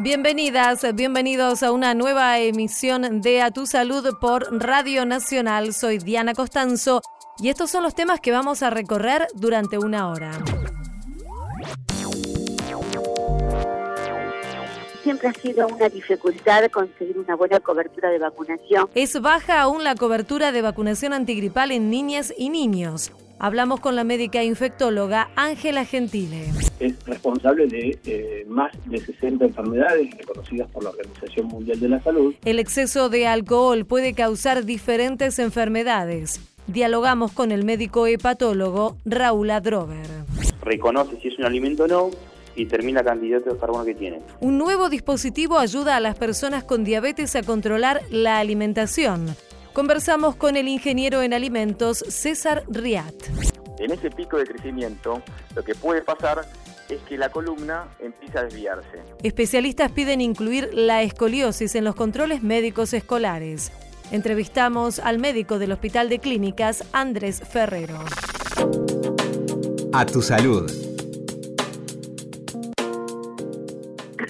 Bienvenidas, bienvenidos a una nueva emisión de A Tu Salud por Radio Nacional. Soy Diana Costanzo y estos son los temas que vamos a recorrer durante una hora. siempre ha sido una dificultad conseguir una buena cobertura de vacunación. Es baja aún la cobertura de vacunación antigripal en niñas y niños. Hablamos con la médica infectóloga Ángela Gentile. Es responsable de eh, más de 60 enfermedades reconocidas por la Organización Mundial de la Salud. El exceso de alcohol puede causar diferentes enfermedades. Dialogamos con el médico hepatólogo Raúl Adrover. Reconoce si es un alimento o no y termina candidato de carbono que tiene. Un nuevo dispositivo ayuda a las personas con diabetes a controlar la alimentación. Conversamos con el ingeniero en alimentos César Riat. En ese pico de crecimiento, lo que puede pasar es que la columna empieza a desviarse. Especialistas piden incluir la escoliosis en los controles médicos escolares. Entrevistamos al médico del Hospital de Clínicas, Andrés Ferrero. A tu salud.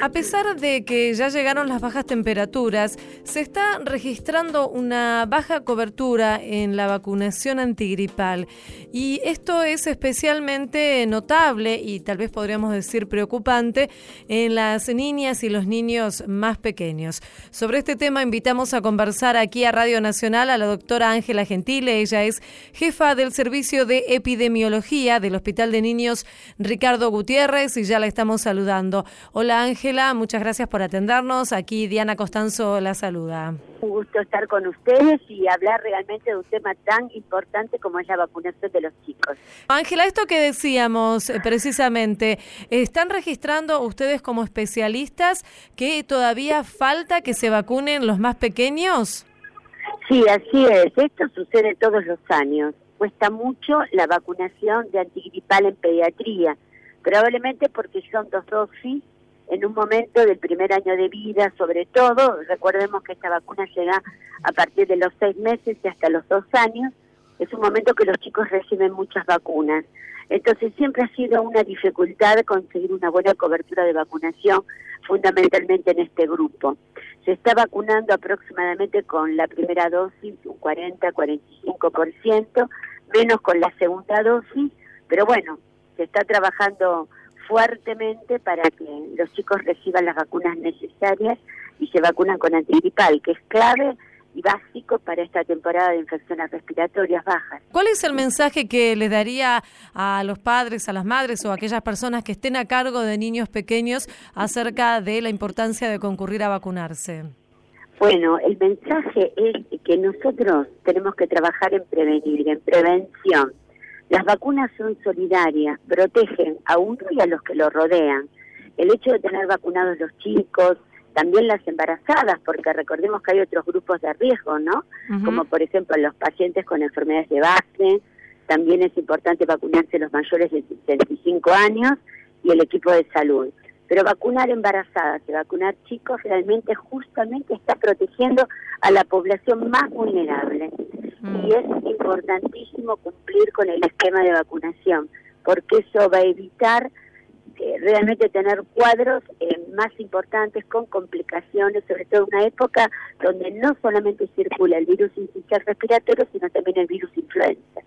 A pesar de que ya llegaron las bajas temperaturas, se está registrando una baja cobertura en la vacunación antigripal y esto es especialmente notable y tal vez podríamos decir preocupante en las niñas y los niños más pequeños. Sobre este tema invitamos a conversar aquí a Radio Nacional a la doctora Ángela Gentile, ella es jefa del Servicio de Epidemiología del Hospital de Niños Ricardo Gutiérrez y ya la estamos saludando. Hola Ángela muchas gracias por atendernos. Aquí Diana Costanzo la saluda. Un gusto estar con ustedes y hablar realmente de un tema tan importante como es la vacunación de los chicos. Ángela, esto que decíamos eh, precisamente, ¿están registrando ustedes como especialistas que todavía falta que se vacunen los más pequeños? Sí, así es. Esto sucede todos los años. Cuesta mucho la vacunación de antigripal en pediatría, probablemente porque son dos dosis en un momento del primer año de vida, sobre todo, recordemos que esta vacuna llega a partir de los seis meses y hasta los dos años, es un momento que los chicos reciben muchas vacunas. Entonces siempre ha sido una dificultad conseguir una buena cobertura de vacunación, fundamentalmente en este grupo. Se está vacunando aproximadamente con la primera dosis un 40-45%, menos con la segunda dosis, pero bueno, se está trabajando fuertemente para que los chicos reciban las vacunas necesarias y se vacunan con antigripal, que es clave y básico para esta temporada de infecciones respiratorias bajas. ¿Cuál es el mensaje que le daría a los padres, a las madres o a aquellas personas que estén a cargo de niños pequeños acerca de la importancia de concurrir a vacunarse? Bueno, el mensaje es que nosotros tenemos que trabajar en prevenir, en prevención las vacunas son solidarias, protegen a uno y a los que lo rodean. El hecho de tener vacunados los chicos, también las embarazadas, porque recordemos que hay otros grupos de riesgo, ¿no? Como por ejemplo los pacientes con enfermedades de base, también es importante vacunarse los mayores de 65 años y el equipo de salud. Pero vacunar embarazadas y vacunar chicos realmente justamente está protegiendo a la población más vulnerable. Mm. Y es importantísimo cumplir con el esquema de vacunación, porque eso va a evitar eh, realmente tener cuadros eh, más importantes con complicaciones, sobre todo en una época donde no solamente circula el virus incisional respiratorio, sino también el virus influenza.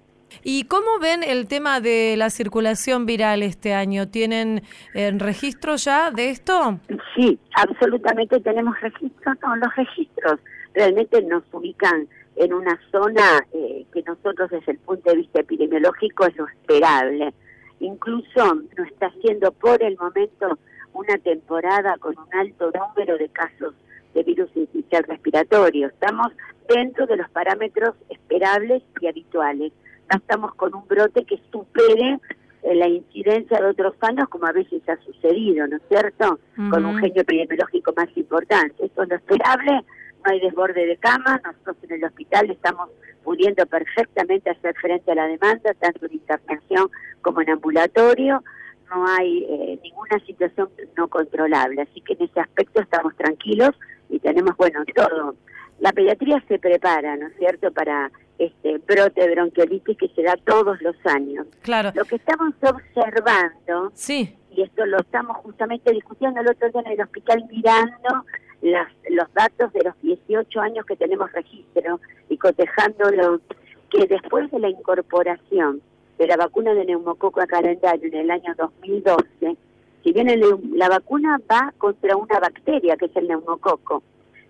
¿Y cómo ven el tema de la circulación viral este año? ¿Tienen eh, registro ya de esto? Sí, absolutamente tenemos registros. No, los registros realmente nos ubican en una zona eh, que nosotros desde el punto de vista epidemiológico es lo esperable. Incluso no está siendo por el momento una temporada con un alto número de casos de virus inicial respiratorio. Estamos dentro de los parámetros esperables y habituales estamos con un brote que supere eh, la incidencia de otros años, como a veces ha sucedido, ¿no es cierto? Con un genio epidemiológico más importante. Eso es lo esperable, no hay desborde de cama, nosotros en el hospital estamos pudiendo perfectamente hacer frente a la demanda, tanto en internación como en ambulatorio, no hay eh, ninguna situación no controlable, así que en ese aspecto estamos tranquilos y tenemos, bueno, todo. La pediatría se prepara, ¿no es cierto?, para este brote de bronquiolitis que se da todos los años. Claro. Lo que estamos observando sí. y esto lo estamos justamente discutiendo el otro día en el hospital mirando las, los datos de los 18 años que tenemos registro y cotejándolo, que después de la incorporación de la vacuna de neumococo a calendario en el año 2012, si bien la vacuna va contra una bacteria, que es el neumococo,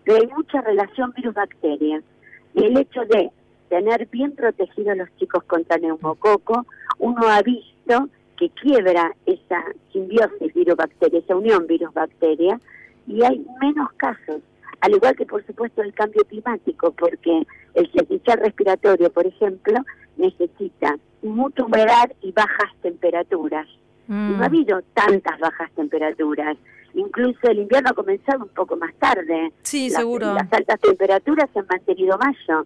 pero hay mucha relación virus-bacteria. Y el hecho de tener bien protegidos los chicos contra neumococo, uno ha visto que quiebra esa simbiosis virus-bacteria, esa unión virus-bacteria, y hay menos casos. Al igual que, por supuesto, el cambio climático, porque el sistema respiratorio, por ejemplo, necesita mucha humedad y bajas temperaturas. No ha mm. habido tantas bajas temperaturas. Incluso el invierno ha comenzado un poco más tarde. Sí, seguro. Las altas temperaturas se han mantenido mayo.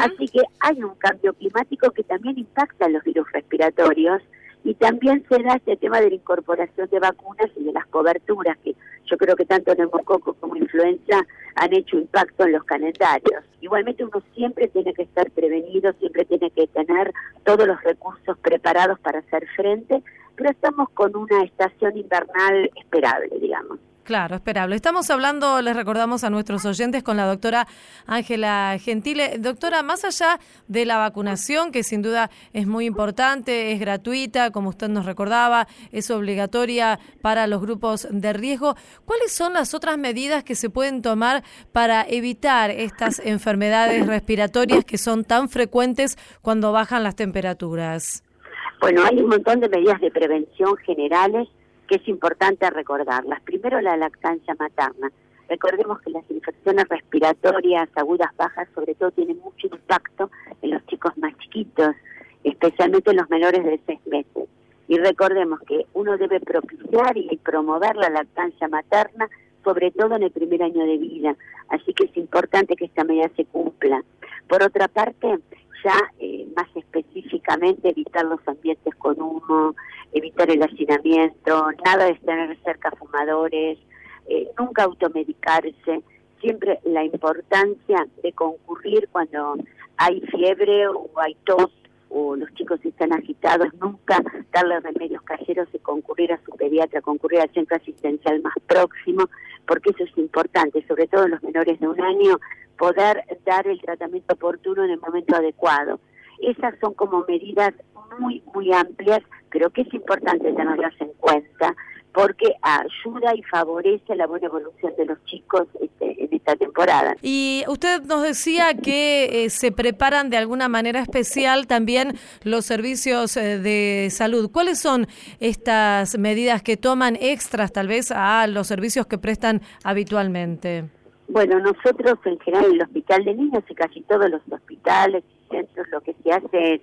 Así que hay un cambio climático que también impacta en los virus respiratorios y también se da este tema de la incorporación de vacunas y de las coberturas, que yo creo que tanto neumococo como influenza han hecho impacto en los calendarios. Igualmente uno siempre tiene que estar prevenido, siempre tiene que tener todos los recursos preparados para hacer frente, pero estamos con una estación invernal esperable, digamos. Claro, esperable. Estamos hablando, les recordamos a nuestros oyentes, con la doctora Ángela Gentile. Doctora, más allá de la vacunación, que sin duda es muy importante, es gratuita, como usted nos recordaba, es obligatoria para los grupos de riesgo, ¿cuáles son las otras medidas que se pueden tomar para evitar estas enfermedades respiratorias que son tan frecuentes cuando bajan las temperaturas? Bueno, hay un montón de medidas de prevención generales que es importante recordarlas. Primero la lactancia materna. Recordemos que las infecciones respiratorias agudas bajas sobre todo tienen mucho impacto en los chicos más chiquitos, especialmente en los menores de seis meses. Y recordemos que uno debe propiciar y promover la lactancia materna, sobre todo en el primer año de vida. Así que es importante que esta medida se cumpla. Por otra parte, ya eh, más específicamente evitar los ambientes con humo, evitar el hacinamiento, nada de tener cerca fumadores, eh, nunca automedicarse, siempre la importancia de concurrir cuando hay fiebre o hay tos o los chicos están agitados, nunca darle remedios caseros y concurrir a su pediatra, concurrir al centro asistencial más próximo, porque eso es importante, sobre todo en los menores de un año, poder dar el tratamiento oportuno en el momento adecuado. Esas son como medidas muy, muy amplias, pero que es importante tenerlas en cuenta porque ayuda y favorece la buena evolución de los chicos este, esta temporada. Y usted nos decía que eh, se preparan de alguna manera especial también los servicios eh, de salud. ¿Cuáles son estas medidas que toman extras tal vez a los servicios que prestan habitualmente? Bueno, nosotros en general en el Hospital de Niños y casi todos los hospitales y centros lo que se hace es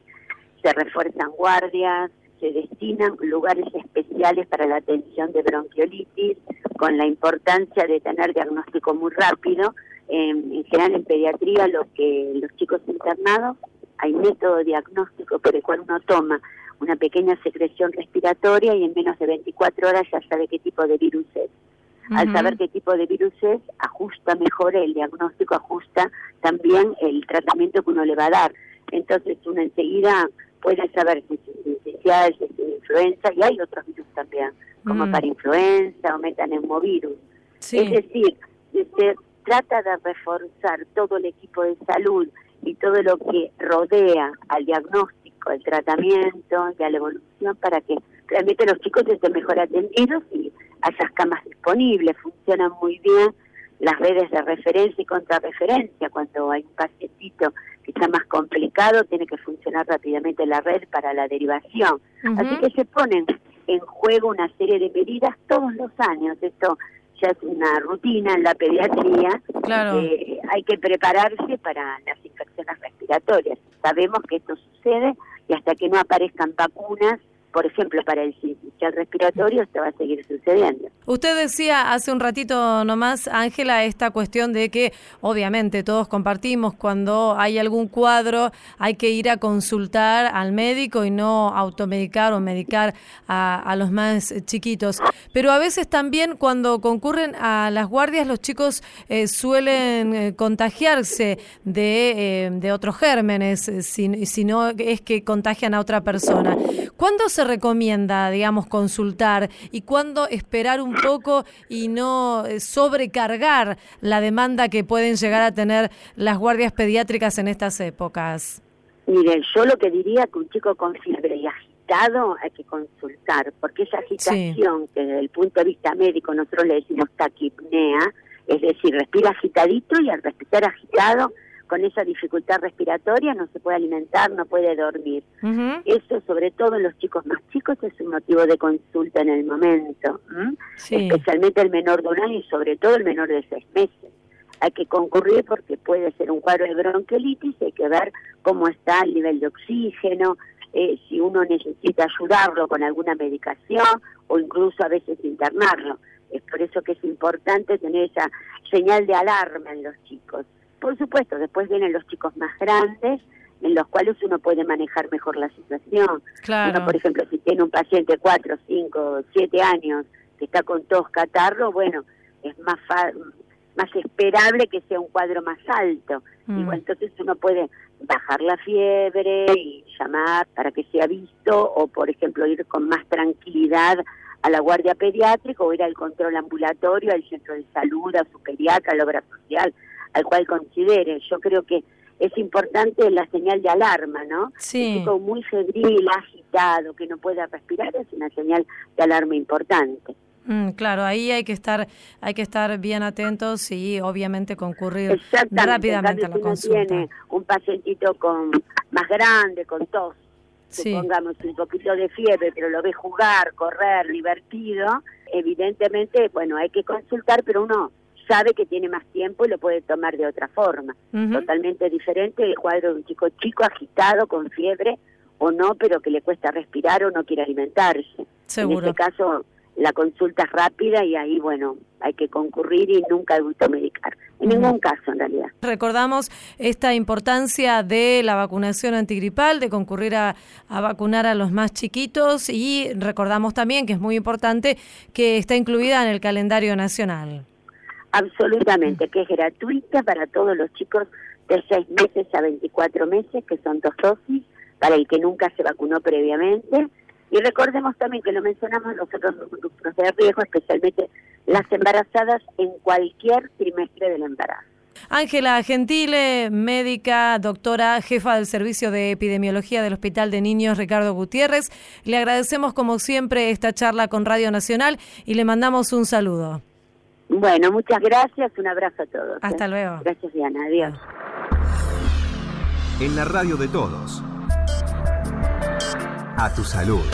se refuerzan guardias, se destinan lugares especiales para la atención de bronquiolitis, con la importancia de tener diagnóstico muy rápido. en general en pediatría, lo que los chicos internados, hay método diagnóstico por el cual uno toma una pequeña secreción respiratoria y en menos de 24 horas ya sabe qué tipo de virus es. Al saber qué tipo de virus es, ajusta mejor el diagnóstico, ajusta también el tratamiento que uno le va a dar. Entonces uno enseguida puede saber si es si es influenza, y hay otros virus también, como mm. para influenza o metaneumovirus. Es decir, se trata de reforzar todo el equipo de salud y todo lo que rodea al diagnóstico, al tratamiento y a la evolución para que realmente los chicos estén mejor atendidos y haya camas disponibles, funcionan muy bien las redes de referencia y contrarreferencia. Cuando hay un pacientito que está más complicado, tiene que funcionar rápidamente la red para la derivación. Así que se ponen en juego una serie de medidas todos los años. Esto ya es una rutina en la pediatría. Claro. Eh, hay que prepararse para las infecciones respiratorias. Sabemos que esto sucede y hasta que no aparezcan vacunas por ejemplo, para el sistema respiratorio esto va a seguir sucediendo. Usted decía hace un ratito nomás, Ángela, esta cuestión de que obviamente todos compartimos cuando hay algún cuadro hay que ir a consultar al médico y no automedicar o medicar a, los más chiquitos. Pero a veces también cuando concurren a las guardias los chicos eh, suelen eh, contagiarse de, eh, de otros gérmenes, si, si no es que contagian a otra persona. ¿Cuándo se recomienda, digamos, consultar y cuándo esperar un poco y no eh, sobrecargar la demanda que pueden llegar a tener las guardias pediátricas en estas épocas? Miren, yo lo que diría que un chico con fiebre y agitado hay que consultar, porque esa agitación que desde el punto de vista médico nosotros le decimos taquipnea, es decir, respira agitadito y al respirar agitado con esa dificultad respiratoria no se puede alimentar, no puede dormir. Eso, sobre todo en los chicos más chicos, es un motivo de consulta en el momento, especialmente el menor de un año y sobre todo el menor de seis meses. Hay que concurrir porque puede ser un cuadro de bronquiolitis, hay que ver cómo está el nivel de oxígeno, eh, si uno necesita ayudarlo con alguna medicación o incluso a veces internarlo. Es por eso que es importante tener esa señal de alarma en los chicos. Por supuesto, después vienen los chicos más grandes, en los cuales uno puede manejar mejor la situación. Claro. por ejemplo, si tiene un paciente 4, 5, 7 años que está con tos, catarro, bueno, es más más esperable que sea un cuadro más alto. Y mm. entonces uno puede bajar la fiebre y llamar para que sea visto o, por ejemplo, ir con más tranquilidad a la guardia pediátrica o ir al control ambulatorio, al centro de salud, a su pediatra, a la obra social, al cual considere. Yo creo que es importante la señal de alarma, ¿no? Sí. Un chico muy febril, agitado, que no pueda respirar, es una señal de alarma importante. Mm, claro, ahí hay que estar, hay que estar bien atentos y obviamente concurrir rápidamente a la consulta. tiene un pacientito con más grande, con tos, supongamos un poquito de fiebre, pero lo ve jugar, correr, divertido, evidentemente, bueno, hay que consultar, pero uno sabe que tiene más tiempo y lo puede tomar de otra forma. Totalmente diferente el cuadro de un chico chico, agitado, con fiebre o no, pero que le cuesta respirar o no quiere alimentarse. Seguro. En este caso, la consulta es rápida y ahí, bueno, hay que concurrir y nunca automedicar. En ningún caso, en realidad. Recordamos esta importancia de la vacunación antigripal, de concurrir a, vacunar a los más chiquitos y recordamos también que es muy importante que está incluida en el calendario nacional. Absolutamente, que es gratuita para todos los chicos de 6 meses a 24 meses, que son dos dosis, para el que nunca se vacunó previamente y recordemos también que lo mencionamos nosotros los grupos de riesgo, especialmente las embarazadas en cualquier trimestre del embarazo. Ángela Gentile, médica, doctora, jefa del Servicio de Epidemiología del Hospital de Niños Ricardo Gutiérrez. Le agradecemos como siempre esta charla con Radio Nacional y le mandamos un saludo. Bueno, muchas gracias, un abrazo a todos. ¿eh? Hasta luego. Gracias Diana, adiós. En la radio de todos. A tu salud.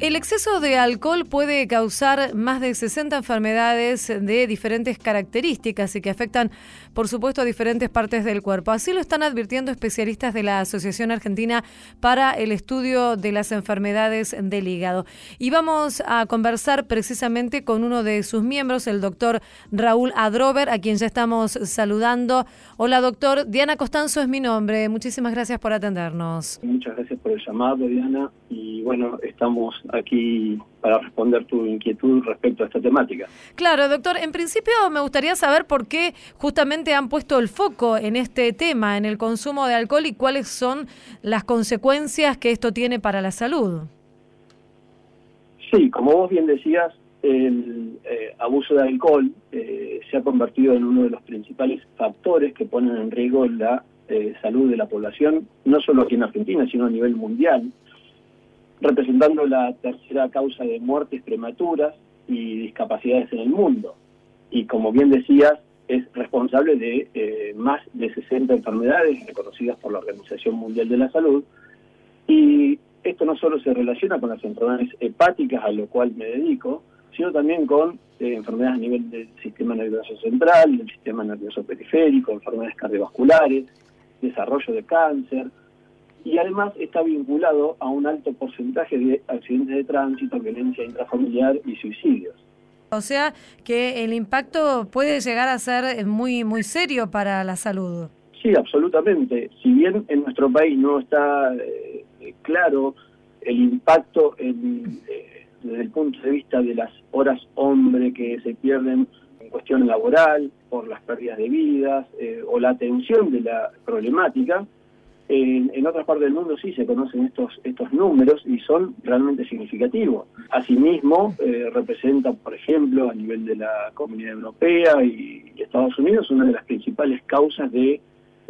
El exceso de alcohol puede causar más de 60 enfermedades de diferentes características y que afectan, por supuesto, a diferentes partes del cuerpo. Así lo están advirtiendo especialistas de la Asociación Argentina para el Estudio de las Enfermedades del Hígado. Y vamos a conversar precisamente con uno de sus miembros, el doctor Raúl Adrover, a quien ya estamos saludando. Hola, doctor. Diana Costanzo es mi nombre. Muchísimas gracias por atendernos. Muchas gracias por el llamado, Diana. Y bueno, estamos aquí para responder tu inquietud respecto a esta temática. Claro, doctor, en principio me gustaría saber por qué justamente han puesto el foco en este tema, en el consumo de alcohol y cuáles son las consecuencias que esto tiene para la salud. Sí, como vos bien decías, el eh, abuso de alcohol eh, se ha convertido en uno de los principales factores que ponen en riesgo la eh, salud de la población, no solo aquí en Argentina, sino a nivel mundial representando la tercera causa de muertes prematuras y discapacidades en el mundo. Y como bien decías, es responsable de eh, más de 60 enfermedades reconocidas por la Organización Mundial de la Salud. Y esto no solo se relaciona con las enfermedades hepáticas, a lo cual me dedico, sino también con eh, enfermedades a nivel del sistema nervioso central, del sistema nervioso periférico, enfermedades cardiovasculares, desarrollo de cáncer, y además está vinculado a un alto porcentaje de accidentes de tránsito, violencia intrafamiliar y suicidios. O sea que el impacto puede llegar a ser muy muy serio para la salud. Sí, absolutamente. Si bien en nuestro país no está eh, claro el impacto en, eh, desde el punto de vista de las horas hombre que se pierden en cuestión laboral por las pérdidas de vidas eh, o la atención de la problemática, En, otras partes del mundo sí se conocen estos, estos números y son realmente significativos. Asimismo, eh, representa, por ejemplo, a nivel de la Comunidad Europea y, y Estados Unidos, una de las principales causas de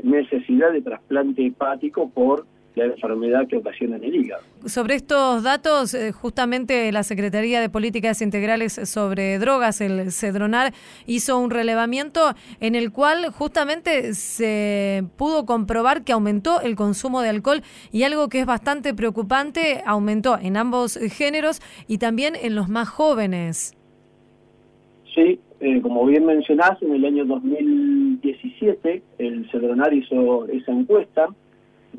necesidad de trasplante hepático por la enfermedad que ocasiona en el hígado. Sobre estos datos, eh, justamente la Secretaría de Políticas Integrales sobre Drogas, el CEDRONAR, hizo un relevamiento en el cual justamente se pudo comprobar que aumentó el consumo de alcohol y algo que es bastante preocupante, aumentó en ambos géneros y también en los más jóvenes. Sí, eh, como bien mencionás, en el año 2017 el CEDRONAR hizo esa encuesta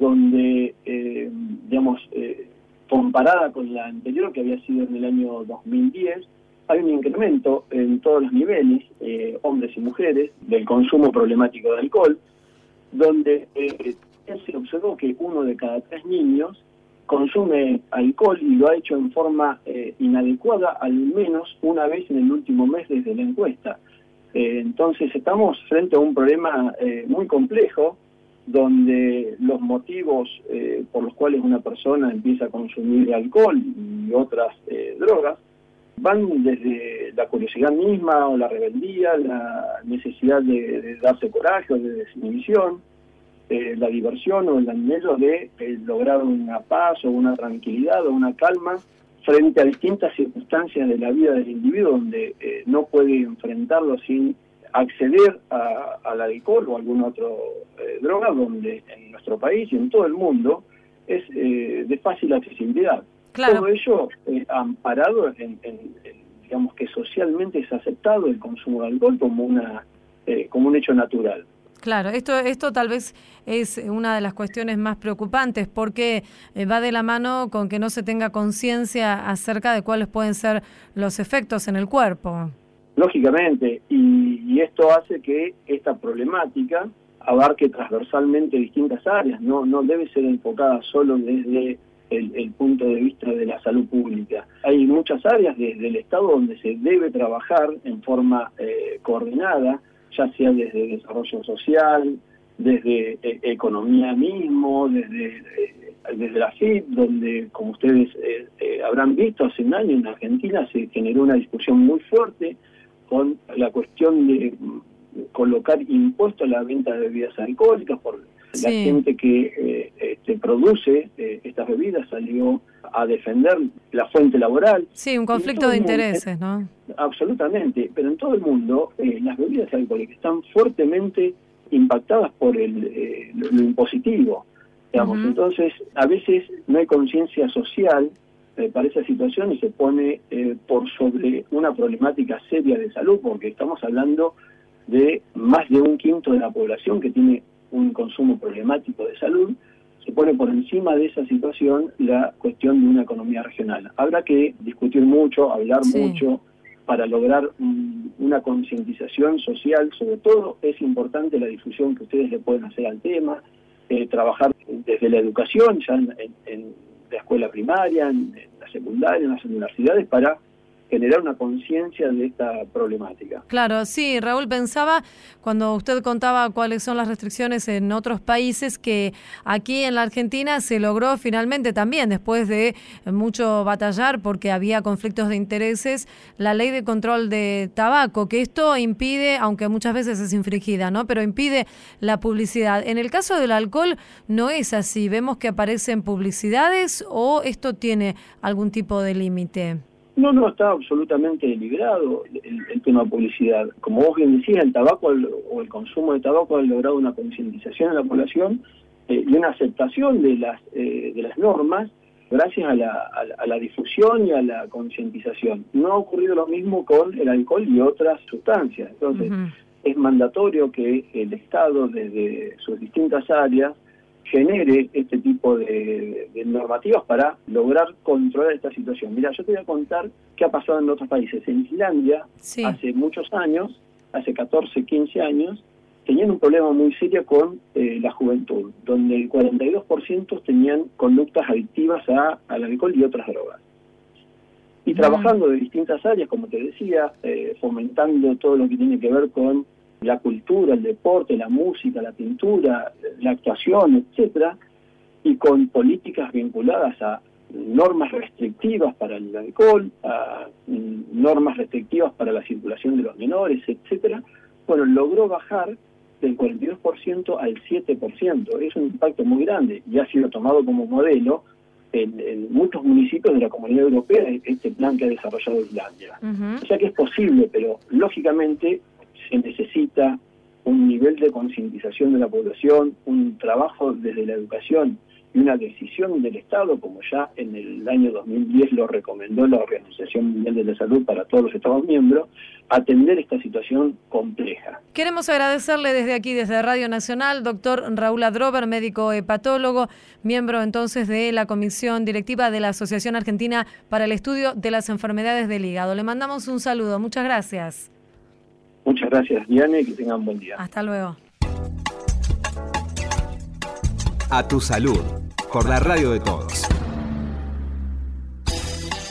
donde, eh, digamos, eh, comparada con la anterior, que había sido en el año 2010, hay un incremento en todos los niveles, eh, hombres y mujeres, del consumo problemático de alcohol, donde eh, se observó que uno de cada tres niños consume alcohol y lo ha hecho en forma inadecuada al menos una vez en el último mes desde la encuesta. Entonces estamos frente a un problema muy complejo donde los motivos eh, por los cuales una persona empieza a consumir alcohol y otras eh, drogas van desde la curiosidad misma o la rebeldía, la necesidad de, darse coraje o de desinhibición, eh, la diversión o el anhelo de eh, lograr una paz o una tranquilidad o una calma frente a distintas circunstancias de la vida del individuo donde eh, no puede enfrentarlo sin acceder a, al alcohol o alguna otra eh, droga donde en nuestro país y en todo el mundo es eh, de fácil accesibilidad. Claro. Todo ello eh, amparado en, en- en, digamos que socialmente es aceptado el consumo de alcohol como una eh, como un hecho natural. Claro, esto, esto tal vez es una de las cuestiones más preocupantes porque eh, va de la mano con que no se tenga conciencia acerca de cuáles pueden ser los efectos en el cuerpo. Lógicamente, y, esto hace que esta problemática abarque transversalmente distintas áreas, no, no debe ser enfocada solo desde el, punto de vista de la salud pública. Hay muchas áreas desde el Estado donde se debe trabajar en forma eh, coordinada, ya sea desde desarrollo social, desde eh, economía mismo, desde, eh, desde la FIP, donde, como ustedes eh, habrán visto, hace un año en Argentina se generó una discusión muy fuerte con la cuestión de mm, colocar impuestos a la venta de bebidas alcohólicas por la gente que eh, este, produce eh, estas bebidas salió a defender la fuente laboral Sí, un conflicto de mundo- intereses, ¿no? Absolutamente, pero en todo el mundo eh, las bebidas alcohólicas están fuertemente impactadas por el, eh, lo, lo impositivo. Digamos. Entonces, a veces no hay conciencia social eh, para esa situación y se pone eh, por sobre una problemática seria de salud, porque estamos hablando de más de un quinto de la población que tiene un consumo problemático de salud, se pone por encima de esa situación la cuestión de una economía regional. Habrá que discutir mucho, hablar Sí. mucho para lograr mm, una concientización social. Sobre todo es importante la difusión que ustedes le pueden hacer al tema, eh, trabajar desde la educación, ya en- en la escuela primaria, en, en la secundaria, en las universidades, para generar una conciencia de esta problemática. Claro, sí, Raúl pensaba cuando usted contaba cuáles son las restricciones en otros países que aquí en la Argentina se logró finalmente también, después de mucho batallar porque había conflictos de intereses, la ley de control de tabaco, que esto impide, aunque muchas veces es infringida, ¿no? Pero impide la publicidad. En el caso del alcohol no es así, vemos que aparecen publicidades o esto tiene algún tipo de límite. No, no, está absolutamente liberado el, el tema publicidad. Como vos bien decías, el tabaco al- o el consumo de tabaco ha logrado una concientización en la población eh, y una aceptación de las, eh, de las normas gracias a la, a la- a la difusión y a la concientización. No ha ocurrido lo mismo con el alcohol y otras sustancias. Entonces, es mandatorio que el Estado, desde sus distintas áreas, genere este tipo de, de normativas para lograr controlar esta situación. Mira, yo te voy a contar qué ha pasado en otros países. En Islandia, Sí. hace muchos años, hace 14, 15 años, tenían un problema muy serio con eh, la juventud, donde el 42% tenían conductas adictivas a, al alcohol y otras drogas. Y Mm. trabajando de distintas áreas, como te decía, eh, fomentando todo lo que tiene que ver con la cultura, el deporte, la música, la pintura, la actuación, etcétera, y con políticas vinculadas a normas restrictivas para el alcohol, a normas restrictivas para la circulación de los menores, etcétera, bueno, logró bajar del 42% al 7%. Es un impacto muy grande y ha sido tomado como modelo en, muchos municipios de la Comunidad Europea este plan que ha desarrollado Islandia. O sea que es posible, pero lógicamente se necesita un nivel de concientización de la población, un trabajo desde la educación y una decisión del Estado, como ya en el año 2010 lo recomendó la Organización Mundial de la Salud para todos los Estados miembros, atender esta situación compleja. Queremos agradecerle desde aquí, desde Radio Nacional, doctor Raúl Adrover, médico hepatólogo, miembro entonces de la Comisión Directiva de la Asociación Argentina para el Estudio de las Enfermedades del Hígado. Le mandamos un saludo, muchas gracias. Muchas gracias, Diane, y que tengan buen día. Hasta luego. A tu salud, por la radio de todos.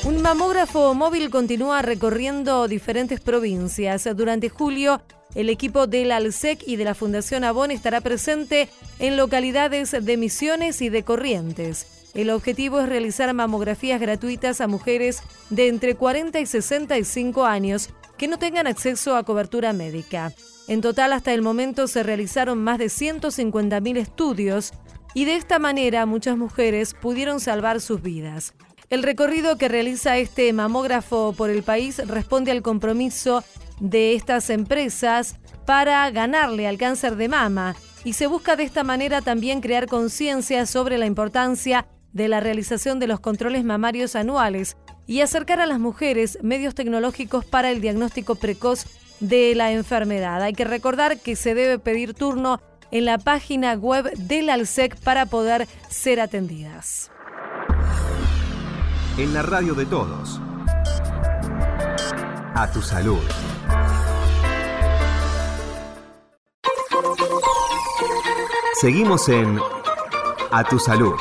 Un mamógrafo móvil continúa recorriendo diferentes provincias. Durante julio, el equipo del ALSEC y de la Fundación Avon estará presente en localidades de Misiones y de Corrientes. El objetivo es realizar mamografías gratuitas a mujeres de entre 40 y 65 años que no tengan acceso a cobertura médica. En total, hasta el momento se realizaron más de 150.000 estudios y de esta manera muchas mujeres pudieron salvar sus vidas. El recorrido que realiza este mamógrafo por el país responde al compromiso de estas empresas para ganarle al cáncer de mama y se busca de esta manera también crear conciencia sobre la importancia de la realización de los controles mamarios anuales y acercar a las mujeres medios tecnológicos para el diagnóstico precoz de la enfermedad. Hay que recordar que se debe pedir turno en la página web del ALSEC para poder ser atendidas. En la radio de todos. A tu salud. Seguimos en A tu salud.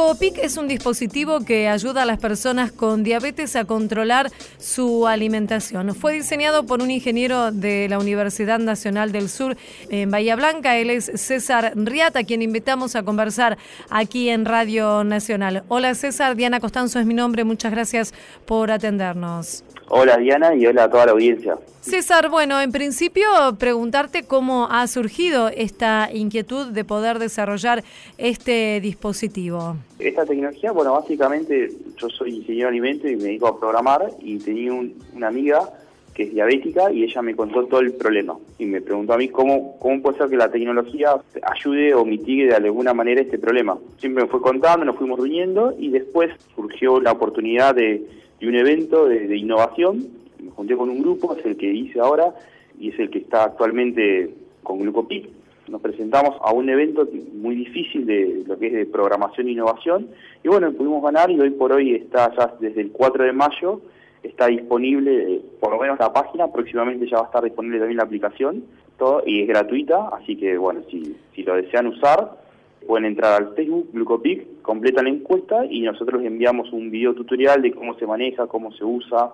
Glucopic es un dispositivo que ayuda a las personas con diabetes a controlar su alimentación. Fue diseñado por un ingeniero de la Universidad Nacional del Sur en Bahía Blanca. Él es César Riata, quien invitamos a conversar aquí en Radio Nacional. Hola César, Diana Costanzo es mi nombre. Muchas gracias por atendernos. Hola Diana y hola a toda la audiencia. César, bueno, en principio preguntarte cómo ha surgido esta inquietud de poder desarrollar este dispositivo. Esta tecnología, bueno, básicamente yo soy ingeniero de alimentos y me dedico a programar y tenía una amiga que es diabética y ella me contó todo el problema y me preguntó a mí cómo, cómo puede ser que la tecnología ayude o mitigue de alguna manera este problema. Siempre me fue contando, nos fuimos reuniendo y después surgió la oportunidad de, un evento de innovación junté con un grupo, es el que hice ahora y es el que está actualmente con Grupo PIC. Nos presentamos a un evento muy difícil de lo que es de programación e innovación y bueno, pudimos ganar y hoy por hoy está ya desde el 4 de mayo está disponible, eh, por lo menos la página, próximamente ya va a estar disponible también la aplicación, todo y es gratuita, así que bueno, si, si lo desean usar, pueden entrar al Facebook, Glucopic, completan la encuesta y nosotros les enviamos un video tutorial de cómo se maneja, cómo se usa,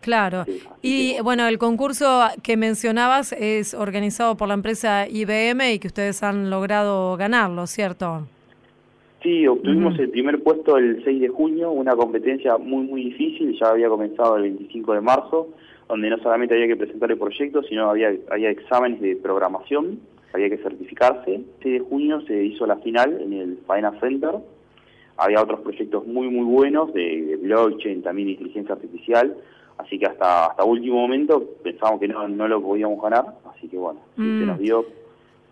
Claro. y bueno, el concurso que mencionabas es organizado por la empresa IBM y que ustedes han logrado ganarlo, ¿cierto? Sí, obtuvimos el primer puesto el 6 de junio, una competencia muy, muy difícil, ya había comenzado el 25 de marzo, donde no solamente había que presentar el proyecto, sino había, había exámenes de programación, había que certificarse. El 6 de junio se hizo la final en el Faena Center, había otros proyectos muy, muy buenos de, de blockchain, también inteligencia artificial, Así que hasta hasta último momento pensábamos que no, no lo podíamos ganar, así que bueno, se mm. nos dio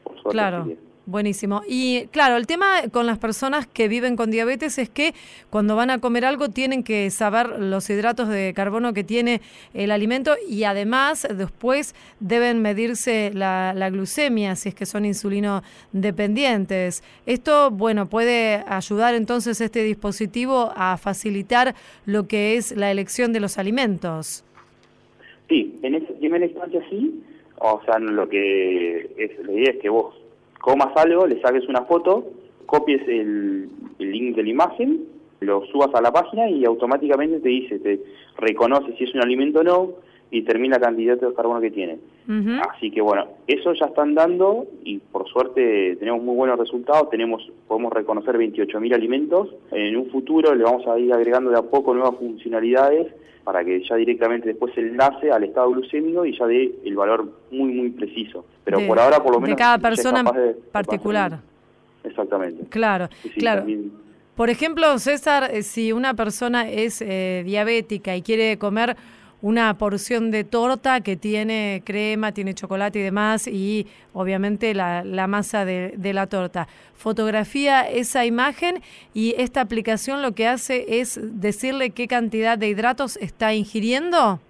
por suerte. Claro. Buenísimo. Y claro, el tema con las personas que viven con diabetes es que cuando van a comer algo tienen que saber los hidratos de carbono que tiene el alimento y además después deben medirse la, glucemia si es que son insulino dependientes. Esto, bueno, puede ayudar entonces este dispositivo a facilitar lo que es la elección de los alimentos. Sí, en esa primera instancia sí. O sea, lo que es, la idea es que vos comas algo, le saques una foto, copies el, link de la imagen, lo subas a la página y automáticamente te dice, te reconoce si es un alimento o no, y determina la cantidad de carbono que tiene. Así que bueno, eso ya están dando y por suerte tenemos muy buenos resultados, tenemos podemos reconocer 28.000 alimentos. En un futuro le vamos a ir agregando de a poco nuevas funcionalidades para que ya directamente después se enlace al estado glucémico y ya dé el valor muy, muy preciso. Pero por ahora, por lo menos... De cada persona particular. Exactamente. Claro, claro. Por ejemplo, César, eh, si una persona es eh, diabética y quiere comer una porción de torta que tiene crema, tiene chocolate y demás, y obviamente la, masa de, de, la torta. Fotografía esa imagen y esta aplicación lo que hace es decirle qué cantidad de hidratos está ingiriendo.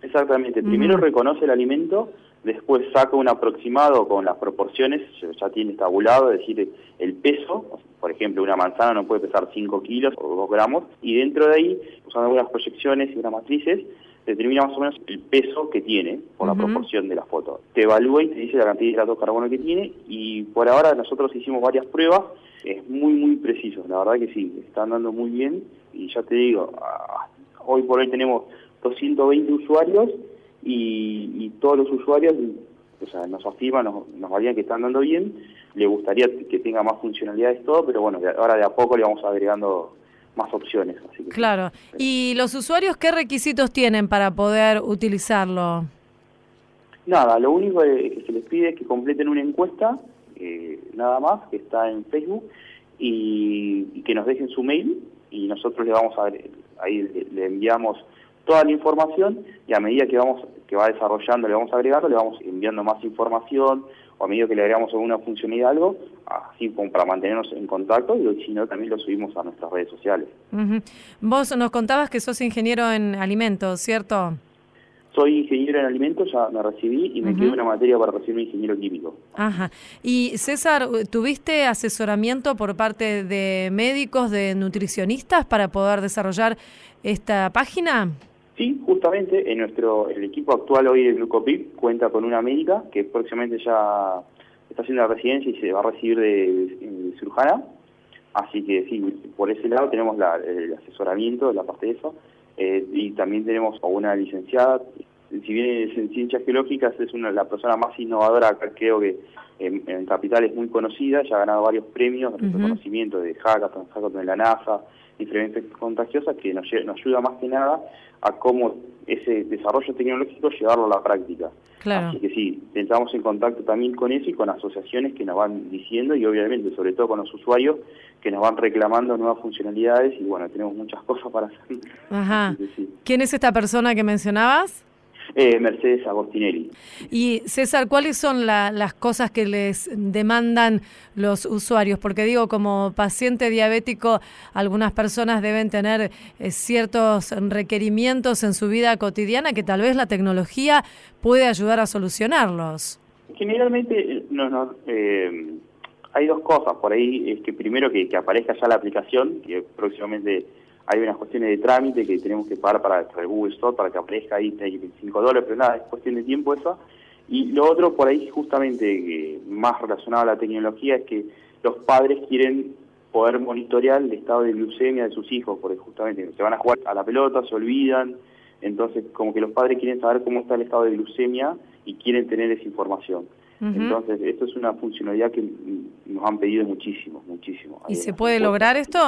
Exactamente. Primero reconoce el alimento, después saca un aproximado con las proporciones, ya tiene tabulado, es decir, el peso, por ejemplo, una manzana no puede pesar 5 kilos o 2 gramos, y dentro de ahí, usando algunas proyecciones y unas matrices, determina más o menos el peso que tiene por la proporción de la foto. Te evalúa y te dice la cantidad de hidratos de carbono que tiene y por ahora nosotros hicimos varias pruebas, es muy muy preciso, la verdad que sí, está andando muy bien y ya te digo, ah, hoy por hoy tenemos 220 usuarios y, todos los usuarios o sea, nos afirman, nos, nos valían que están andando bien, le gustaría que tenga más funcionalidades todo, pero bueno, ahora de a poco le vamos agregando más opciones. claro. ¿Y los usuarios qué requisitos tienen para poder utilizarlo? Nada, lo único que se les pide es que completen una encuesta, eh, nada más, que está en Facebook, y, que nos dejen su mail y nosotros le vamos a ahí le, enviamos toda la información y a medida que vamos que va desarrollando le vamos agregando le vamos enviando más información o a medida que le agregamos alguna funcionalidad algo así como para mantenernos en contacto y si no también lo subimos a nuestras redes sociales. Vos nos contabas que sos ingeniero en alimentos, ¿cierto? Soy ingeniero en alimentos, ya me recibí y me quedé una materia para recibirme ingeniero químico. Ajá. Y César, ¿tuviste asesoramiento por parte de médicos, de nutricionistas para poder desarrollar esta página? Sí, justamente en nuestro el equipo actual hoy de Glucopip cuenta con una médica que próximamente ya está haciendo la residencia y se va a recibir de, cirujana. Así que sí, por ese lado tenemos el asesoramiento de la parte de eso. Eh, y también tenemos a una licenciada, si bien es en ciencias geológicas, es una la persona más innovadora, creo que en, Capital es muy conocida, ya ha ganado varios premios de reconocimiento de Hackathon, Hackathon de la NASA, diferentes contagiosas, que nos, nos ayuda más que nada a cómo ese desarrollo tecnológico llevarlo a la práctica. Claro. Así que sí, entramos en contacto también con eso y con asociaciones que nos van diciendo y obviamente sobre todo con los usuarios que nos van reclamando nuevas funcionalidades y bueno, tenemos muchas cosas para hacer. Ajá. ¿Quién es esta persona que mencionabas? Eh, Mercedes Agostinelli. Y César, ¿cuáles son las cosas que les demandan los usuarios? Porque digo, como paciente diabético, algunas personas deben tener eh, ciertos requerimientos en su vida cotidiana que tal vez la tecnología puede ayudar a solucionarlos. Generalmente no, eh, hay dos cosas. Por ahí es que primero que, que aparezca ya la aplicación, que próximamente hay unas cuestiones de trámite que tenemos que pagar para, el Google Store para que aparezca ahí 25 dólares, pero nada, es cuestión de tiempo eso. Y lo otro por ahí justamente más relacionado a la tecnología es que los padres quieren poder monitorear el estado de glucemia de sus hijos, porque justamente se van a jugar a la pelota, se olvidan, entonces como que los padres quieren saber cómo está el estado de glucemia y quieren tener esa información. Entonces, esto es una funcionalidad que nos han pedido muchísimo, muchísimo. ¿Y se puede lograr esto?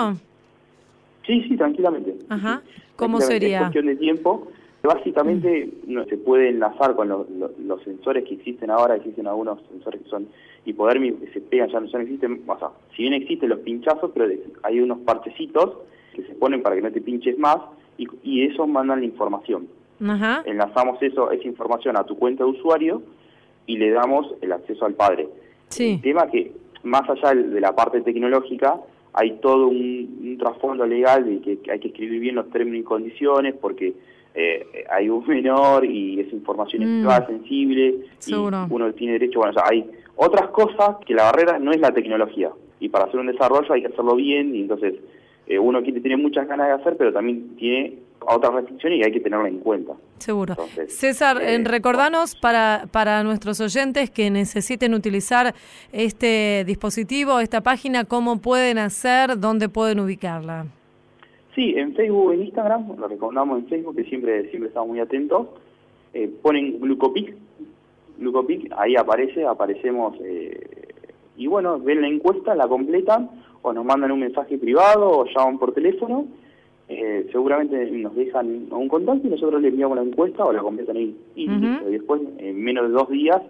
Sí, sí, tranquilamente. Ajá. ¿Cómo sería? Es cuestión de tiempo. Básicamente no se puede enlazar con los sensores que existen ahora, existen algunos sensores que son hipodermia que se pegan, ya no, existen, o sea, si bien existen los pinchazos, pero hay unos parchecitos que se ponen para que no te pinches más y, y eso mandan la información. Ajá. Enlazamos eso, esa información a tu cuenta de usuario y le damos el acceso al padre. Sí. El tema que, más allá de la parte tecnológica, hay todo un, trasfondo legal de que, hay que escribir bien los términos y condiciones porque eh, hay un menor y esa información es mm. sensible y uno tiene derecho, bueno, o sea, hay otras cosas que la barrera no es la tecnología y para hacer un desarrollo hay que hacerlo bien y entonces eh, uno tiene muchas ganas de hacer pero también tiene otras restricciones y hay que tenerla en cuenta. Seguro. César, eh, recordanos para, para nuestros oyentes que necesiten utilizar este dispositivo, esta página, cómo pueden hacer, dónde pueden ubicarla. Sí, en Facebook, en Instagram, lo recomendamos en Facebook, que siempre, siempre estamos muy atentos. eh, ponen glucopic, glucopic, ahí aparece, aparecemos, eh, y bueno, ven la encuesta, la completan, o nos mandan un mensaje privado, o llaman por teléfono, eh, seguramente nos dejan un contacto y nosotros les enviamos la encuesta o la completan ahí. Y, después, en menos de dos días,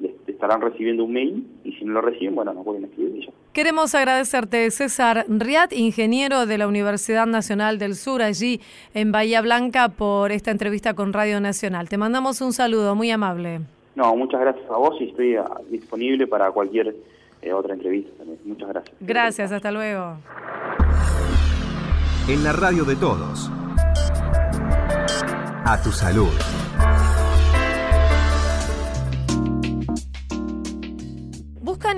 les estarán recibiendo un mail y si no lo reciben, bueno, nos pueden escribir y ya. Queremos agradecerte, César Riat, ingeniero de la Universidad Nacional del Sur, allí en Bahía Blanca, por esta entrevista con Radio Nacional. Te mandamos un saludo muy amable. No, muchas gracias a vos y estoy ah, disponible para cualquier eh, otra entrevista también. Muchas gracias. Gracias, hasta luego. En la radio de todos. A tu salud.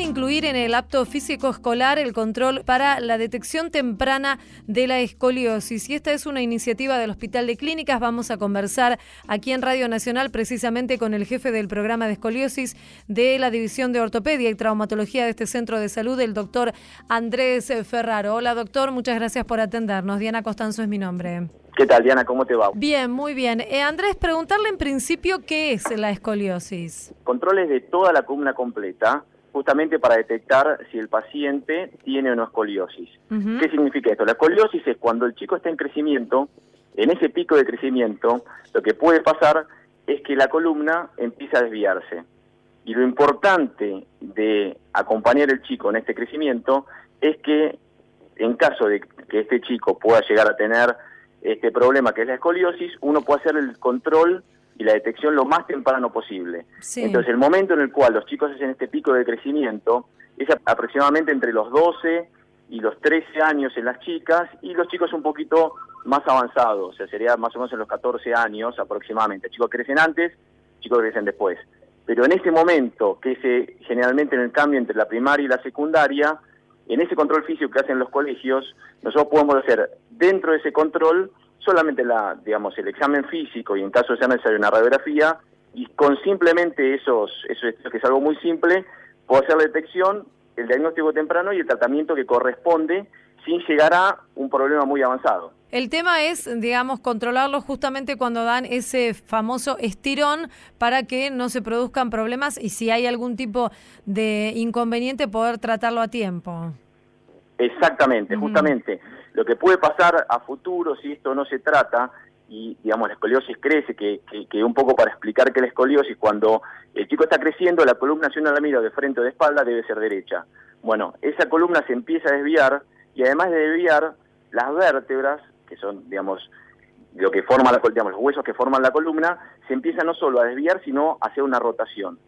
Incluir en el apto físico escolar el control para la detección temprana de la escoliosis. Y esta es una iniciativa del Hospital de Clínicas. Vamos a conversar aquí en Radio Nacional precisamente con el jefe del programa de escoliosis de la División de Ortopedia y Traumatología de este centro de salud, el doctor Andrés Ferraro. Hola doctor, muchas gracias por atendernos. Diana Costanzo es mi nombre. ¿Qué tal, Diana? ¿Cómo te va? Bien, muy bien. Eh, Andrés, preguntarle en principio qué es la escoliosis. Controles de toda la columna completa, justamente para detectar si el paciente tiene o no escoliosis. ¿Qué significa esto? La escoliosis es cuando el chico está en crecimiento, en ese pico de crecimiento, lo que puede pasar es que la columna empieza a desviarse. Y lo importante de acompañar al chico en este crecimiento es que en caso de que este chico pueda llegar a tener este problema que es la escoliosis, uno puede hacer el control y la detección lo más temprano posible. Entonces, el momento en el cual los chicos hacen este pico de crecimiento es aproximadamente entre los 12 y los 13 años en las chicas y los chicos un poquito más avanzados, o sea, sería más o menos en los 14 años aproximadamente. Chicos crecen antes, chicos crecen después. Pero en ese momento, que es generalmente en el cambio entre la primaria y la secundaria, en ese control físico que hacen los colegios, nosotros podemos hacer dentro de ese control solamente la, digamos, el examen físico y en caso de ser necesario una radiografía, y con simplemente esos, esos que es algo muy simple, puedo hacer la detección, el diagnóstico temprano y el tratamiento que corresponde sin llegar a un problema muy avanzado. El tema es, digamos, controlarlo justamente cuando dan ese famoso estirón para que no se produzcan problemas y si hay algún tipo de inconveniente poder tratarlo a tiempo. Exactamente, justamente. Lo que puede pasar a futuro si esto no se trata, y digamos la escoliosis crece, que, que, un poco para explicar que la escoliosis, cuando el chico está creciendo, la columna si uno la mira de frente o de espalda debe ser derecha. Bueno, esa columna se empieza a desviar y además de desviar, las vértebras, que son, digamos, lo que forma la, digamos, los huesos que forman la columna, se empiezan no solo a desviar, sino a hacer una rotación.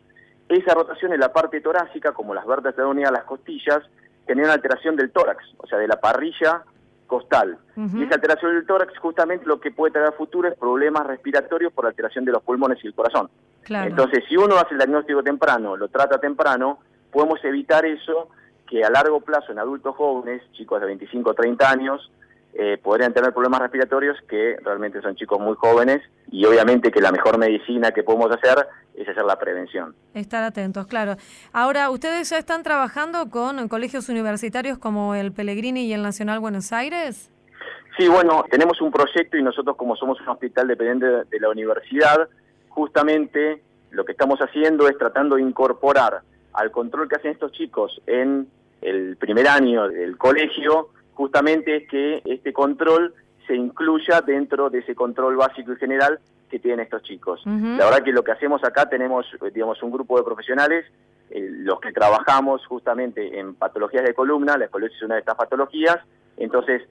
Esa rotación en la parte torácica, como las vértebras unidas a las costillas, tenía una alteración del tórax, o sea, de la parrilla costal. Y esa alteración del tórax justamente lo que puede traer a futuro es problemas respiratorios por alteración de los pulmones y el corazón. Entonces, si uno hace el diagnóstico temprano, lo trata temprano, podemos evitar eso que a largo plazo en adultos jóvenes, chicos de 25 o 30 años, eh, podrían tener problemas respiratorios que realmente son chicos muy jóvenes y obviamente que la mejor medicina que podemos hacer es hacer la prevención. Estar atentos, claro. Ahora, ¿ustedes ya están trabajando con colegios universitarios como el Pellegrini y el Nacional Buenos Aires? Sí, bueno, tenemos un proyecto y nosotros como somos un hospital dependiente de la universidad, justamente lo que estamos haciendo es tratando de incorporar al control que hacen estos chicos en el primer año del colegio, justamente es que este control se incluya dentro de ese control básico y general que tienen estos chicos. La verdad que lo que hacemos acá tenemos, digamos, un grupo de profesionales, eh, los que trabajamos justamente en patologías de columna, la escoliosis es una de estas patologías, entonces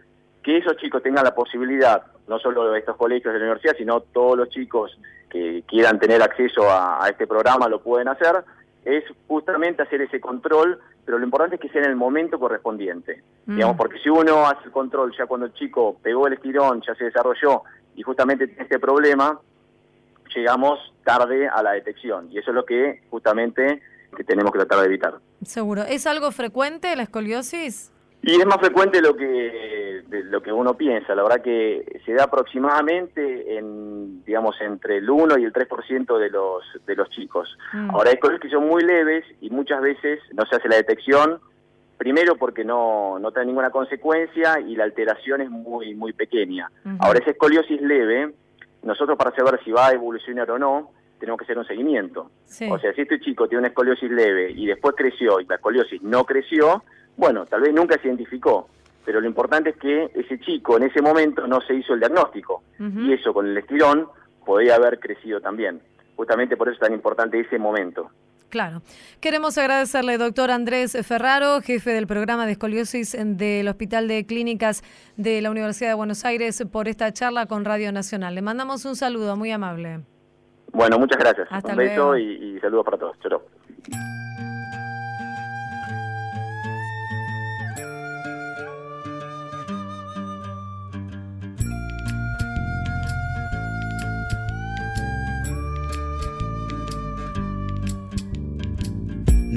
que esos chicos tengan la posibilidad, no solo de estos colegios de la universidad, sino todos los chicos que quieran tener acceso a este programa lo pueden hacer, es justamente hacer ese control, pero lo importante es que sea en el momento correspondiente. Mm. Digamos, porque si uno hace el control ya cuando el chico pegó el estirón, ya se desarrolló y justamente tiene este problema, llegamos tarde a la detección. Y eso es lo que justamente que tenemos que tratar de evitar. Seguro. ¿Es algo frecuente la escoliosis? Y es más frecuente lo que lo que uno piensa. La verdad que se da aproximadamente en digamos entre el 1 y el 3% de los de los chicos. Mm. Ahora hay cosas que son muy leves y muchas veces no se hace la detección. Primero porque no no trae ninguna consecuencia y la alteración es muy muy pequeña. Ahora esa escoliosis leve nosotros para saber si va a evolucionar o no, tenemos que hacer un seguimiento. O sea, si este chico tiene una escoliosis leve y después creció y la escoliosis no creció, bueno, tal vez nunca se identificó, pero lo importante es que ese chico en ese momento no se hizo el diagnóstico y eso con el estirón podría haber crecido también. Justamente por eso es tan importante ese momento. Claro. Queremos agradecerle, doctor Andrés Ferraro, jefe del programa de escoliosis del Hospital de Clínicas de la Universidad de Buenos Aires, por esta charla con Radio Nacional. Le mandamos un saludo muy amable. Bueno, muchas gracias. un beso y, y saludos para todos. Chau.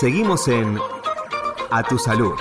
Seguimos en A Tu Salud.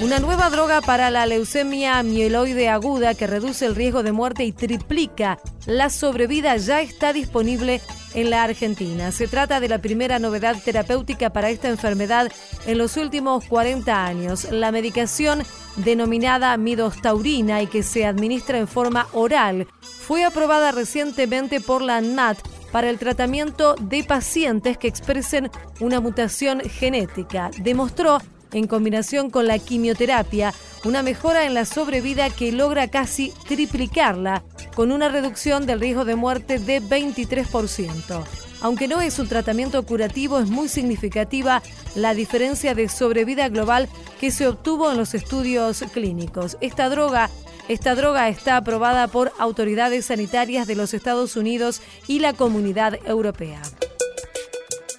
Una nueva droga para la leucemia mieloide aguda que reduce el riesgo de muerte y triplica la sobrevida ya está disponible en la Argentina. Se trata de la primera novedad terapéutica para esta enfermedad en los últimos 40 años. La medicación denominada midostaurina y que se administra en forma oral fue aprobada recientemente por la ANMAT para el tratamiento de pacientes que expresen una mutación genética. Demostró, en combinación con la quimioterapia, una mejora en la sobrevida que logra casi triplicarla, con una reducción del riesgo de muerte de 23%. Aunque no es un tratamiento curativo, es muy significativa la diferencia de sobrevida global que se obtuvo en los estudios clínicos. Esta droga esta droga está aprobada por autoridades sanitarias de los Estados Unidos y la Comunidad Europea.